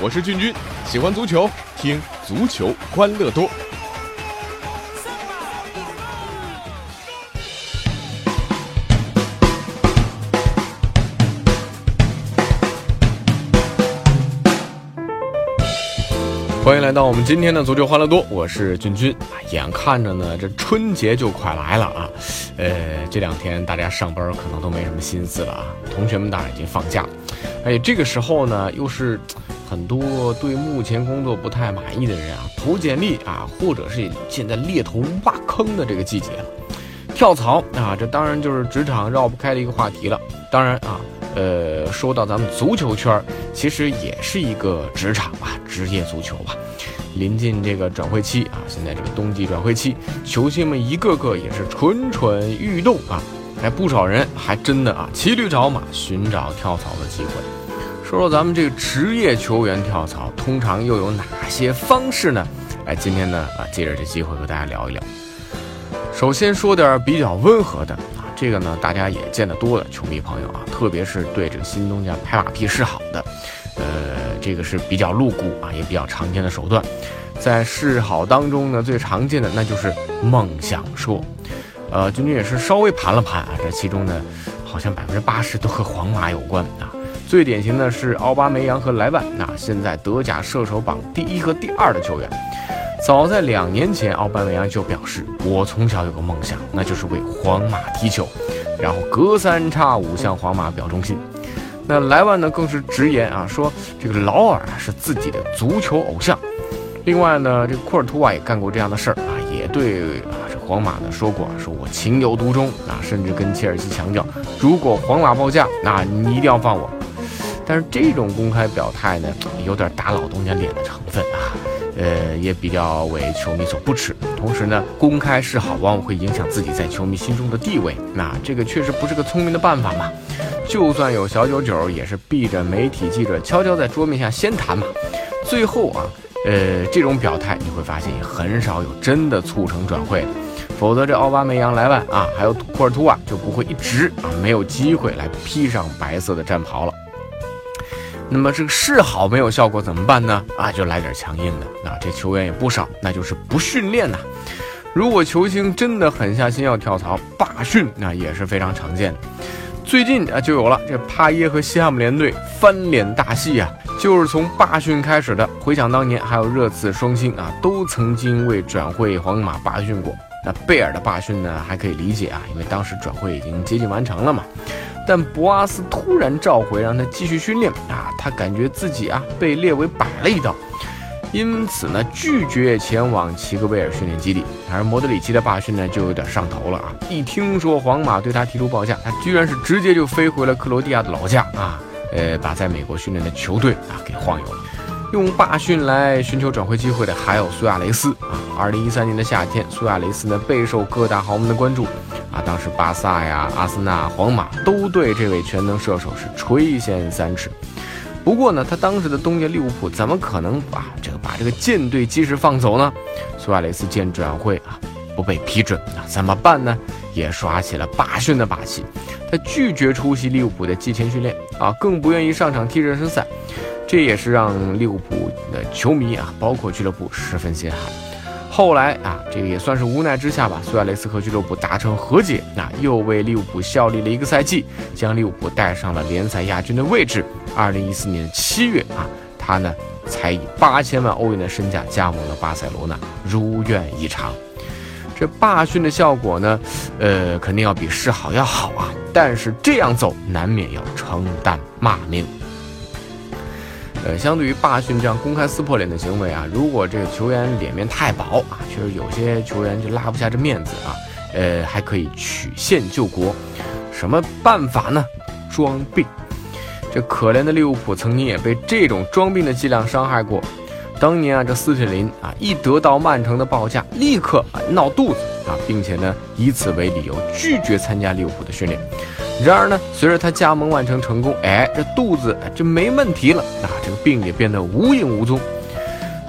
我是俊君，喜欢足球，听足球欢乐多。欢迎来到我们今天的足球欢乐多，我是君君。眼看着呢，这春节就快来了啊，呃，这两天大家上班可能都没什么心思了啊，同学们当然已经放假了。哎，这个时候呢，又是很多对目前工作不太满意的人啊，投简历啊，或者是现在猎头挖坑的这个季节了。跳槽啊，这当然就是职场绕不开的一个话题了。当然啊。呃，说到咱们足球圈其实也是一个职场吧，职业足球吧。临近这个转会期啊，现在这个冬季转会期，球星们一个个也是蠢蠢欲动啊。还不少人还真的啊，骑驴找马，寻找跳槽的机会。说说咱们这个职业球员跳槽，通常又有哪些方式呢？哎，今天呢啊，借着这机会和大家聊一聊。首先说点比较温和的。这个呢，大家也见得多了球迷朋友啊，特别是对这个新东家拍马屁示好的，呃，这个是比较露骨啊，也比较常见的手段。在示好当中呢，最常见的那就是梦想说。呃，君君也是稍微盘了盘啊，这其中呢，好像百分之八十都和皇马有关啊。最典型的是奥巴梅扬和莱万，那现在德甲射手榜第一和第二的球员。早在两年前，奥巴梅扬就表示：“我从小有个梦想，那就是为皇马踢球。”然后隔三差五向皇马表忠心。那莱万呢，更是直言啊，说这个劳尔啊是自己的足球偶像。另外呢，这个库尔图瓦也干过这样的事儿啊，也对啊这皇马呢说过，说我情有独钟啊，甚至跟切尔西强调，如果皇马报价，那你一定要放我。但是这种公开表态呢，有点打老东家脸的成分啊。呃，也比较为球迷所不齿。同时呢，公开示好往往会影响自己在球迷心中的地位。那这个确实不是个聪明的办法嘛。就算有小九九，也是避着媒体记者悄悄在桌面下先谈嘛。最后啊，呃，这种表态你会发现也很少有真的促成转会的。否则这奥巴梅扬、莱万啊，还有库尔图瓦就不会一直啊没有机会来披上白色的战袍了。那么这个示好没有效果怎么办呢？啊，就来点强硬的。啊，这球员也不少，那就是不训练呐。如果球星真的狠下心要跳槽，罢训那也是非常常见的。最近啊就有了这帕耶和西汉姆联队翻脸大戏啊，就是从罢训开始的。回想当年，还有热刺双星啊，都曾经为转会皇马罢训过。那贝尔的罢训呢，还可以理解啊，因为当时转会已经接近完成了嘛。但博阿斯突然召回，让他继续训练啊，他感觉自己啊被列为摆了一道，因此呢拒绝前往齐格贝尔训练基地。而莫德里奇的罢训呢就有点上头了啊，一听说皇马对他提出报价，他居然是直接就飞回了克罗地亚的老家啊，呃，把在美国训练的球队啊给晃悠了。用罢训来寻求转会机会的还有苏亚雷斯啊。二零一三年的夏天，苏亚雷斯呢备受各大豪门的关注啊。当时巴萨呀、阿森纳、皇马都对这位全能射手是垂涎三尺。不过呢，他当时的东家利物浦怎么可能把这个把这个舰队及时放走呢？苏亚雷斯见转会啊不被批准，啊怎么办呢？也耍起了罢训的把戏。他拒绝出席利物浦的季前训练啊，更不愿意上场踢热身赛。这也是让利物浦的球迷啊，包括俱乐部十分心寒。后来啊，这个也算是无奈之下吧，苏亚雷斯和俱乐部达成和解，那又为利物浦效力了一个赛季，将利物浦带上了联赛亚军的位置。二零一四年七月啊，他呢才以八千万欧元的身价加盟了巴塞罗那，如愿以偿。这罢训的效果呢，呃，肯定要比示好要好啊，但是这样走难免要承担骂名。呃，相对于罢训这样公开撕破脸的行为啊，如果这个球员脸面太薄啊，确实有些球员就拉不下这面子啊，呃，还可以曲线救国，什么办法呢？装病。这可怜的利物浦曾经也被这种装病的伎俩伤害过。当年啊，这斯特林啊，一得到曼城的报价，立刻啊闹肚子啊，并且呢，以此为理由拒绝参加利物浦的训练。然而呢，随着他加盟完成成功，哎，这肚子就没问题了啊，这个病也变得无影无踪。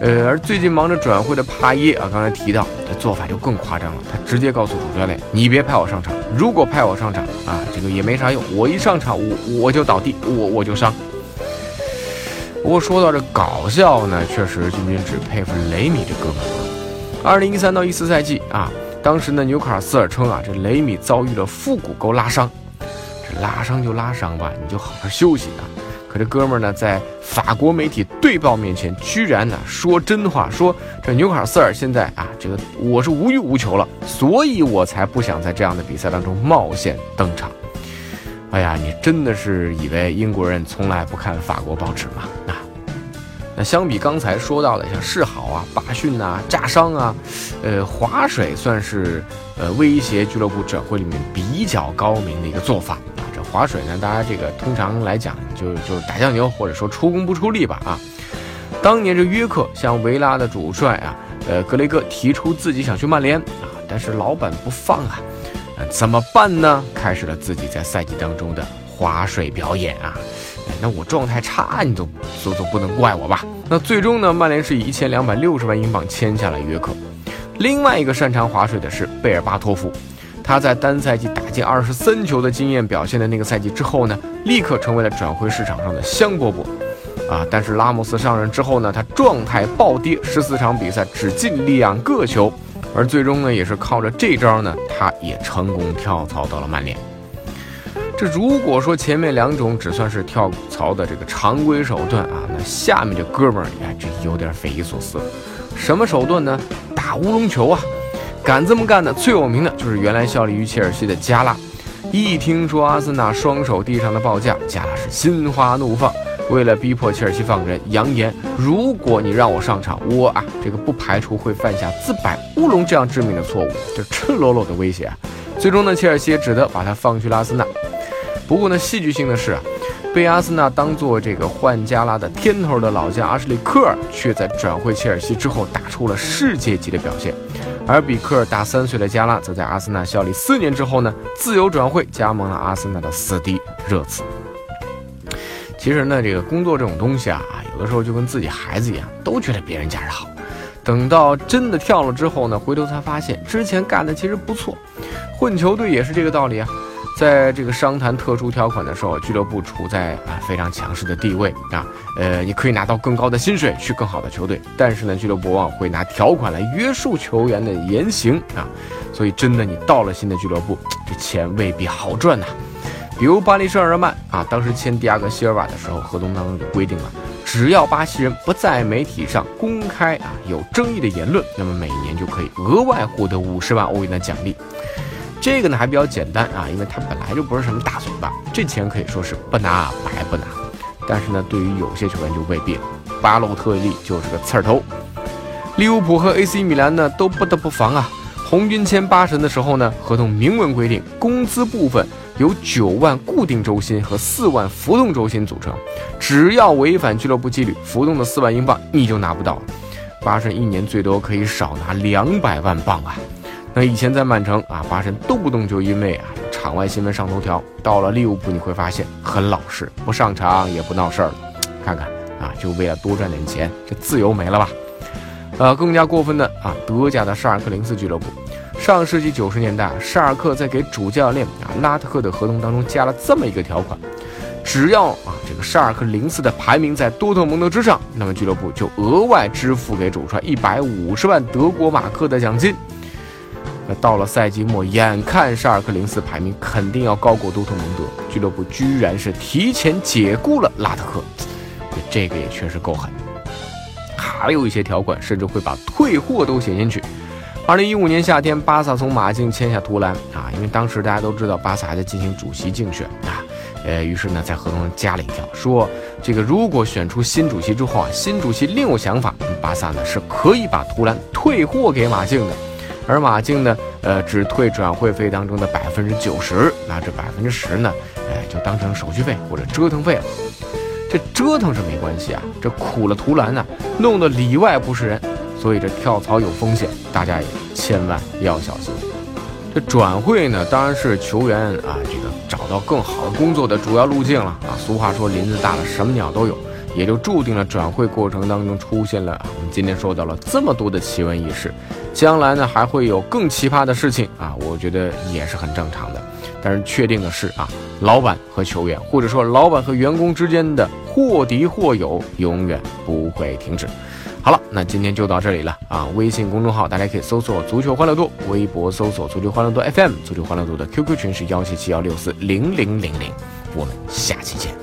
呃，而最近忙着转会的帕耶啊，刚才提到的做法就更夸张了，他直接告诉主教练：“你别派我上场，如果派我上场，啊，这个也没啥用。我一上场，我我就倒地，我我就伤。不过说到这搞笑呢，确实君君只佩服雷米这哥们儿。二零一三到一四赛季啊，当时呢纽卡斯尔称啊，这雷米遭遇了腹股沟拉伤。拉伤就拉伤吧，你就好好休息啊。可这哥们儿呢，在法国媒体对报面前，居然呢说真话，说这纽卡斯尔现在啊，这个我是无欲无求了，所以我才不想在这样的比赛当中冒险登场。哎呀，你真的是以为英国人从来不看法国报纸吗？啊，那相比刚才说到的像示好啊、罢训啊、炸伤啊，呃，划水算是呃威胁俱乐部转会里面比较高明的一个做法。划水呢，大家这个通常来讲就就打酱油或者说出工不出力吧啊。当年这约克向维拉的主帅啊，呃格雷戈提出自己想去曼联啊，但是老板不放啊。怎么办呢？开始了自己在赛季当中的划水表演啊！哎那我状态差，你都都都不能怪我吧？那最终呢，曼联是以一千两百六十万英镑签下了约克。另外一个擅长划水的是贝尔巴托夫，他在单赛季打进二十三球的经验表现的那个赛季之后呢，立刻成为了转会市场上的香饽饽啊！但是拉莫斯上任之后呢，他状态暴跌，十四场比赛只进两个球。而最终呢，也是靠着这招呢，他也成功跳槽到了曼联。这如果说前面两种只算是跳槽的这个常规手段啊，那下面这哥们儿，哎，这有点匪夷所思。什么手段呢？打乌龙球啊！敢这么干的最有名的就是原来效力于切尔西的加拉。一听说阿森纳双手递上的报价，加拉是心花怒放。为了逼迫切尔西放人，扬言如果你让我上场，我啊这个不排除会犯下自摆乌龙这样致命的错误，就赤裸裸的威胁！最终呢，切尔西也只得把他放去了阿森纳。不过呢，戏剧性的是啊，被阿森纳当做这个换加拉的天头的老将阿什利·科尔，却在转会切尔西之后打出了世界级的表现。而比克尔大三岁的加拉，则在阿森纳效力四年之后呢，自由转会加盟了阿森纳的死敌热刺。其实呢，这个工作这种东西啊，啊，有的时候就跟自己孩子一样，都觉得别人家是好。等到真的跳了之后呢，回头才发现之前干的其实不错。混球队也是这个道理啊。在这个商谈特殊条款的时候，俱乐部处在啊非常强势的地位啊，呃，你可以拿到更高的薪水去更好的球队，但是呢，俱乐部往往会拿条款来约束球员的言行啊。所以真的，你到了新的俱乐部，这钱未必好赚呐。比如巴黎圣日耳曼啊，当时签迪亚戈希尔瓦的时候，合同当中就规定了，只要巴西人不在媒体上公开啊有争议的言论，那么每年就可以额外获得五十万欧元的奖励。这个呢还比较简单啊，因为他本来就不是什么大嘴巴，这钱可以说是不拿白不拿。但是呢，对于有些球员就未必了。巴洛特利就是个刺儿头，利物浦和 AC 米兰呢都不得不防啊。红军签巴神的时候呢，合同明文规定，工资部分。由九万固定周薪和四万浮动周薪组成，只要违反俱乐部纪律，浮动的四万英镑你就拿不到了。巴神一年最多可以少拿两百万镑啊！那以前在曼城啊，巴神动不动就因为啊场外新闻上头条，到了利物浦你会发现很老实，不上场也不闹事儿了。看看啊，就为了多赚点钱，这自由没了吧？呃，更加过分的啊，德甲的沙尔克零四俱乐部。上世纪九十年代，沙尔克在给主教练啊拉特克的合同当中加了这么一个条款：只要啊这个沙尔克零四的排名在多特蒙德之上，那么俱乐部就额外支付给主帅一百五十万德国马克的奖金。那到了赛季末，眼看沙尔克零四排名肯定要高过多特蒙德，俱乐部居然是提前解雇了拉特克，这个也确实够狠。还有一些条款甚至会把退货都写进去。二零一五年夏天，巴萨从马竞签下图兰啊，因为当时大家都知道巴萨还在进行主席竞选啊，呃，于是呢在合同上加了一条，说这个如果选出新主席之后啊，新主席另有想法，巴萨呢是可以把图兰退货给马竞的，而马竞呢，呃，只退转会费当中的百分之九十，那这百分之十呢，哎，就当成手续费或者折腾费了。这折腾是没关系啊，这苦了图兰呢，弄得里外不是人。所以这跳槽有风险，大家也千万要小心。这转会呢，当然是球员啊，这个找到更好的工作的主要路径了啊。俗话说林子大了，什么鸟都有，也就注定了转会过程当中出现了我们今天说到了这么多的奇闻异事。将来呢，还会有更奇葩的事情啊，我觉得也是很正常的。但是确定的是啊，老板和球员，或者说老板和员工之间的或敌或友，永远不会停止。好了，那今天就到这里了啊！微信公众号大家可以搜索“足球欢乐多”，微博搜索“足球欢乐多 FM”，足球欢乐多的 QQ 群是幺七七幺六四零零零零。我们下期见。